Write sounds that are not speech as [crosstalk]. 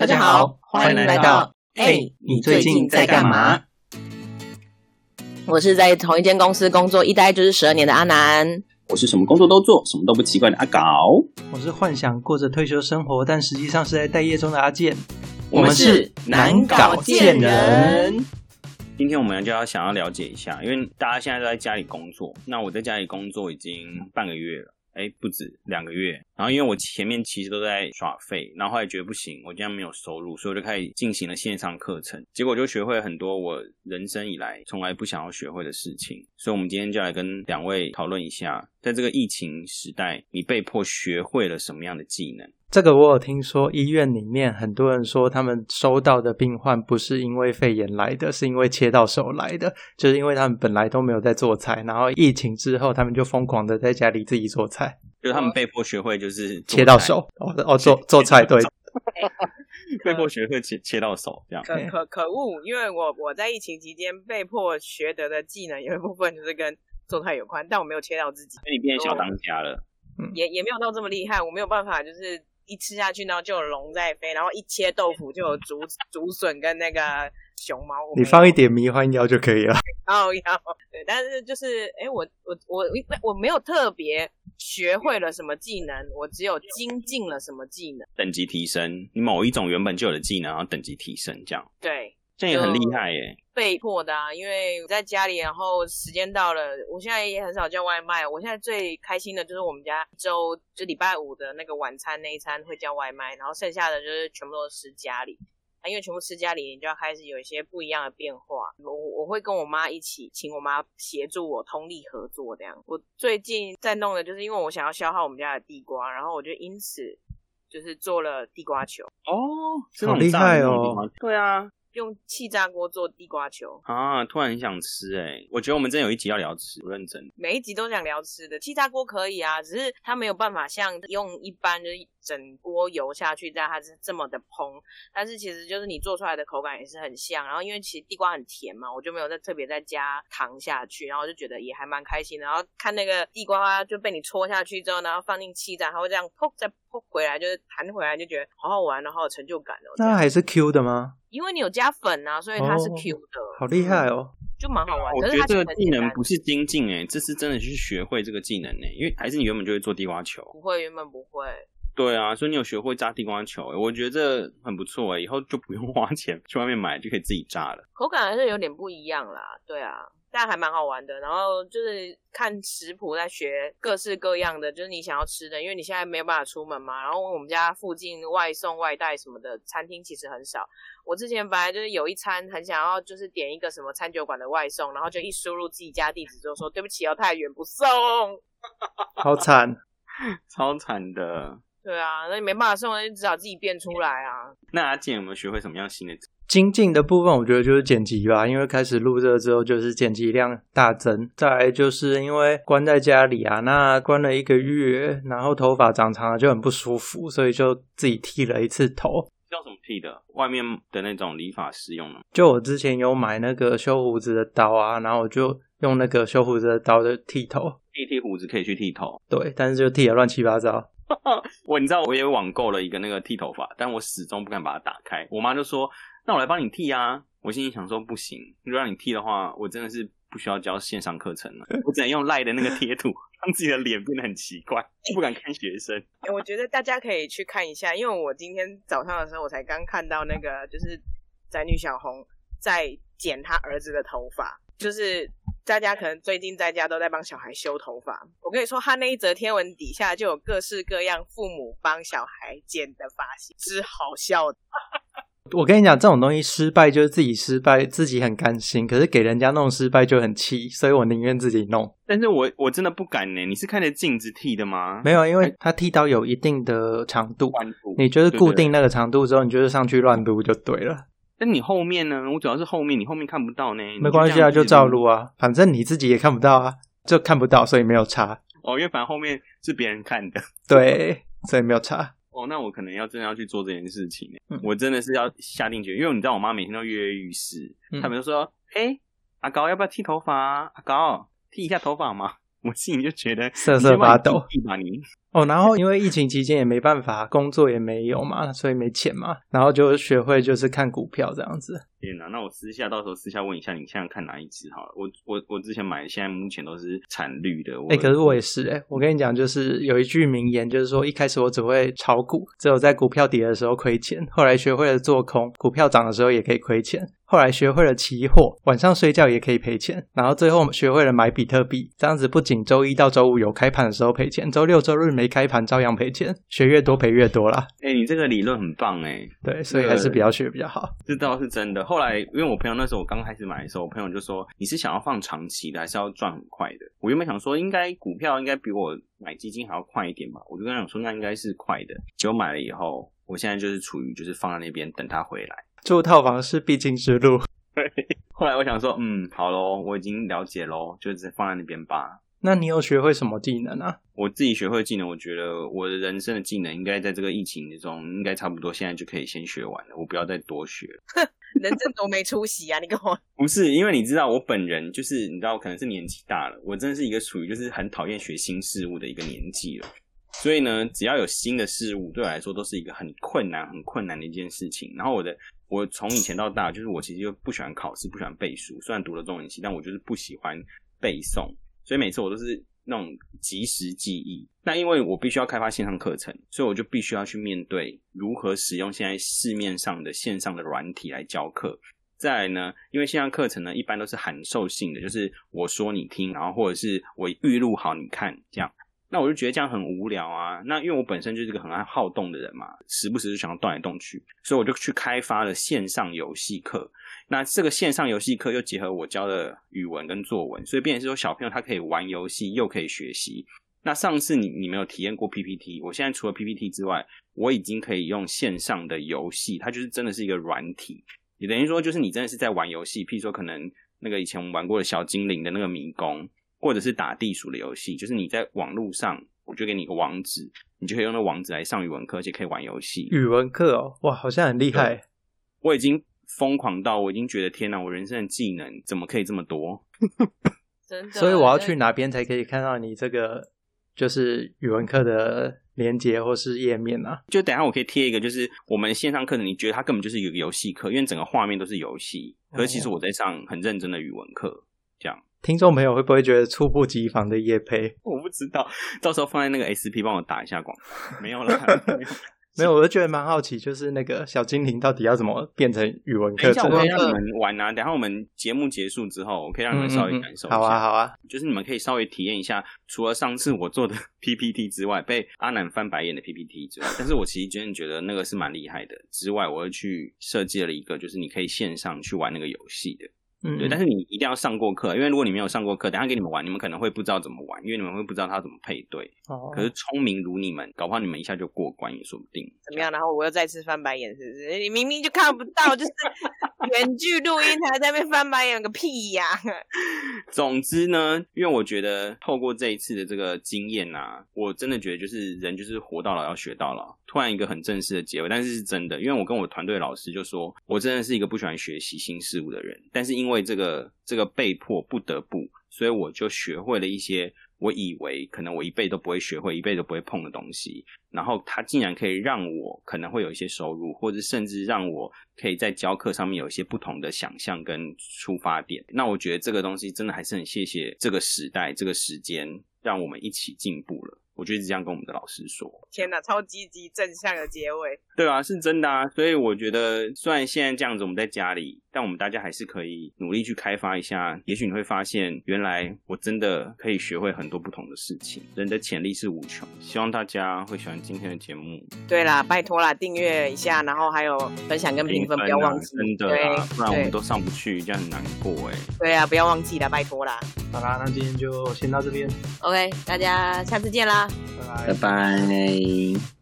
大家好，欢迎来到哎，你最近在干嘛？我是在同一间公司工作一待就是十二年的阿南，我是什么工作都做，什么都不奇怪的阿搞，我是幻想过着退休生活，但实际上是在待业中的阿健。我们是难搞贱人。今天我们就要想要了解一下，因为大家现在都在家里工作，那我在家里工作已经半个月了。哎，不止两个月。然后因为我前面其实都在耍废，然后后来觉得不行，我这样没有收入，所以我就开始进行了线上课程。结果就学会了很多我人生以来从来不想要学会的事情。所以，我们今天就来跟两位讨论一下，在这个疫情时代，你被迫学会了什么样的技能？这个我有听说，医院里面很多人说，他们收到的病患不是因为肺炎来的，是因为切到手来的，就是因为他们本来都没有在做菜，然后疫情之后，他们就疯狂的在家里自己做菜。就是他们被迫学会，就是切到手哦哦，做做菜对，[laughs] 被迫学会切切到手这样。可可可恶，因为我我在疫情期间被迫学得的技能有一部分就是跟做菜有关，但我没有切到自己。所以你变小当家了？也也没有到这么厉害，我没有办法，就是一吃下去，然后就有龙在飞，然后一切豆腐就有竹竹笋跟那个。熊猫，你放一点迷幻药就可以了。[laughs] 哦，要对，但是就是，哎，我我我我没有特别学会了什么技能，我只有精进了什么技能，等级提升，你某一种原本就有的技能，然后等级提升，这样。对，这样也很厉害耶。被迫的啊，因为我在家里，然后时间到了，我现在也很少叫外卖。我现在最开心的就是我们家周就礼拜五的那个晚餐那一餐会叫外卖，然后剩下的就是全部都是家里。啊，因为全部吃家里，你就要开始有一些不一样的变化。我我会跟我妈一起，请我妈协助我通力合作这样。我最近在弄的就是因为我想要消耗我们家的地瓜，然后我就因此就是做了地瓜球。哦，好厉害哦！对啊。用气炸锅做地瓜球啊！突然很想吃哎，我觉得我们真有一集要聊吃，不认真。每一集都想聊吃的，气炸锅可以啊，只是它没有办法像用一般就是整锅油下去，但它是这么的蓬。但是其实就是你做出来的口感也是很像。然后因为其实地瓜很甜嘛，我就没有再特别再加糖下去，然后就觉得也还蛮开心的。然后看那个地瓜就被你戳下去之后，然后放进气炸，它会这样噗再噗回来，就是弹回来，就觉得好好玩，然后有成就感哦。那还是 Q 的吗？因为你有加粉啊，所以它是 Q 的，好厉害哦，就蛮好玩。我觉得这个技能不是精进哎，这是真的去学会这个技能呢。因为还是你原本就会做地瓜球，不会，原本不会。对啊，所以你有学会炸地瓜球，我觉得这很不错哎，以后就不用花钱去外面买，就可以自己炸了。口感还是有点不一样啦，对啊。但还蛮好玩的，然后就是看食谱在学各式各样的，就是你想要吃的，因为你现在没有办法出门嘛。然后我们家附近外送外带什么的餐厅其实很少。我之前本来就是有一餐很想要，就是点一个什么餐酒馆的外送，然后就一输入自己家地址就说对不起，要太远不送，[laughs] 好惨，超惨的。对啊，那你没办法送，就只好自己变出来啊。那阿健有没有学会什么样新的？精进的部分，我觉得就是剪辑吧，因为开始录这之后，就是剪辑量大增。再来就是因为关在家里啊，那关了一个月，然后头发长长了就很不舒服，所以就自己剃了一次头。叫什么剃的？外面的那种理发师用的？就我之前有买那个修胡子的刀啊，然后我就用那个修胡子的刀的剃头。剃剃胡子可以去剃头，对，但是就剃的乱七八糟。[laughs] 我你知道我也网购了一个那个剃头发，但我始终不敢把它打开。我妈就说。那我来帮你剃啊！我心里想说不行，如果让你剃的话，我真的是不需要教线上课程了，我只能用赖的那个贴图，让自己的脸变得很奇怪，就不敢看学生。我觉得大家可以去看一下，因为我今天早上的时候，我才刚看到那个就是宅女小红在剪她儿子的头发，就是大家可能最近在家都在帮小孩修头发。我跟你说，他那一则天文底下就有各式各样父母帮小孩剪的发型，是好笑的。我跟你讲，这种东西失败就是自己失败，自己很甘心。可是给人家弄失败就很气，所以我宁愿自己弄。但是我我真的不敢呢。你是看着镜子剃的吗？没有，因为它剃刀有一定的长度，你就是固定那个长度之后，你就是上去乱撸就对了。那你后面呢？我主要是后面，你后面看不到呢。没关系啊，就照撸啊，反正你自己也看不到啊，就看不到，所以没有差。哦，因为反正后面是别人看的，对，所以没有差。哦，那我可能要真的要去做这件事情我真的是要下定决心，因为你知道我妈每天都跃跃欲试，他们就说：“哎，阿高要不要剃头发？阿高剃一下头发嘛？”我心里就觉得瑟瑟发抖，剃吧你。哦，然后因为疫情期间也没办法，工作也没有嘛，所以没钱嘛，然后就学会就是看股票这样子。天哪，那我私下到时候私下问一下，你现在看哪一只好了？我我我之前买，现在目前都是产绿的。哎、可是我也是哎、我跟你讲，就是有一句名言，就是说一开始我只会炒股，只有在股票跌的时候亏钱，后来学会了做空，股票涨的时候也可以亏钱。后来学会了期货，晚上睡觉也可以赔钱，然后最后学会了买比特币，这样子不仅周一到周五有开盘的时候赔钱，周六周日没开盘照样赔钱，学越多赔越多啦。哎、你这个理论很棒哎、对，所以还是不要学比较好。这倒是真的。后来，因为我朋友那时候我刚开始买的时候，我朋友就说：“你是想要放长期的，还是要赚很快的？”我原本想说，应该股票应该比我买基金还要快一点吧，我就跟他讲说，那应该是快的。结果买了以后，我现在就是处于就是放在那边等它回来。住套房是必经之路。[laughs] 后来我想说，嗯，好喽，我已经了解喽，就只放在那边吧。那你有学会什么技能啊？我自己学会的技能，我觉得我的人生的技能应该在这个疫情之中，应该差不多现在就可以先学完了，我不要再多学了。[laughs] 人真多没出息啊！你跟我不是，因为你知道，我本人就是你知道，可能是年纪大了，我真的是一个属于就是很讨厌学新事物的一个年纪了。所以呢，只要有新的事物，对我来说都是一个很困难、很困难的一件事情。然后我的，我从以前到大，就是我其实就不喜欢考试，不喜欢背书。虽然读了中文系，但我就是不喜欢背诵，所以每次我都是那种即时记忆。那因为我必须要开发线上课程，所以我就必须要去面对如何使用现在市面上的线上的软体来教课。再来呢，因为线上课程呢一般都是函授性的，就是我说你听，然后或者是我预录好你看这样。那我就觉得这样很无聊啊。那因为我本身就是个很爱好动的人嘛，时不时就想要动来动去，所以我就去开发了线上游戏课。那这个线上游戏课又结合我教的语文跟作文，所以变成是说小朋友他可以玩游戏又可以学习。那上次你你没有体验过 PPT，我现在除了 PPT 之外，我已经可以用线上的游戏，它就是真的是一个软体，也等于说就是你真的是在玩游戏，譬如说可能那个以前我们玩过的小精灵的那个迷宫，或者是打地鼠的游戏，就是你在网络上，我就给你一个网址，你就可以用那网址来上语文课，而且可以玩游戏。语文课哦，哇，好像很厉害。我已经疯狂到，我已经觉得天哪，我人生的技能怎么可以这么多？[laughs] 真的，所以我要去哪边才可以看到你这个就是语文课的连接或是页面啊？就等一下我可以贴一个，就是我们线上课程，你觉得它根本就是一个游戏课，因为整个画面都是游戏，可是其实我在上很认真的语文课，这样。听众朋友会不会觉得猝不及防的夜配？我不知道，[laughs] 到时候放在那个 SP 帮我打一下广告，[laughs] 没有了。[laughs] 没有，我就觉得蛮好奇，就是那个小精灵到底要怎么变成语文课程等一下我？可以让你们玩啊，等下我们节目结束之后，我可以让你们稍微感受一下。好啊，好啊，就是你们可以稍微体验一下，除了上次我做的 PPT 之外，被阿南翻白眼的 PPT 之外，但是我其实真的觉得那个是蛮厉害的。之外，我又去设计了一个，就是你可以线上去玩那个游戏的。嗯，对，但是你一定要上过课，因为如果你没有上过课，等下给你们玩，你们可能会不知道怎么玩，因为你们会不知道它怎么配对。哦可是聪明如你们，搞不好你们一下就过关也说不定。怎么样？然后我又再次翻白眼，是不是？你明明就看不到，就是 [laughs] 远距录音台在那边翻白眼个屁呀、[laughs] 总之呢，因为我觉得透过这一次的这个经验啊，我真的觉得就是人就是活到老要学到老。突然一个很正式的结尾，但是是真的，因为我跟我团队老师就说，我真的是一个不喜欢学习新事物的人，但是因为为这个这个被迫不得不，所以我就学会了一些我以为可能我一辈都不会学会、一辈都不会碰的东西。然后它竟然可以让我可能会有一些收入，或者甚至让我可以在教课上面有一些不同的想象跟出发点。那我觉得这个东西真的还是很谢谢这个时代、这个时间，让我们一起进步了。我就一直这样跟我们的老师说。天哪，超积极正向的结尾。对啊，是真的啊，所以我觉得虽然现在这样子我们在家里，但我们大家还是可以努力去开发一下。也许你会发现，原来我真的可以学会很多不同的事情。人的潜力是无穷，希望大家会喜欢今天的节目。对啦，拜托啦，订阅一下，然后还有分享跟评分，不要忘记。啊真的啦，不然我们都上不去，这样很难过哎。对啊，不要忘记啦，拜托啦。好啦，那今天就先到这边，OK，大家下次见啦。拜拜拜。拜。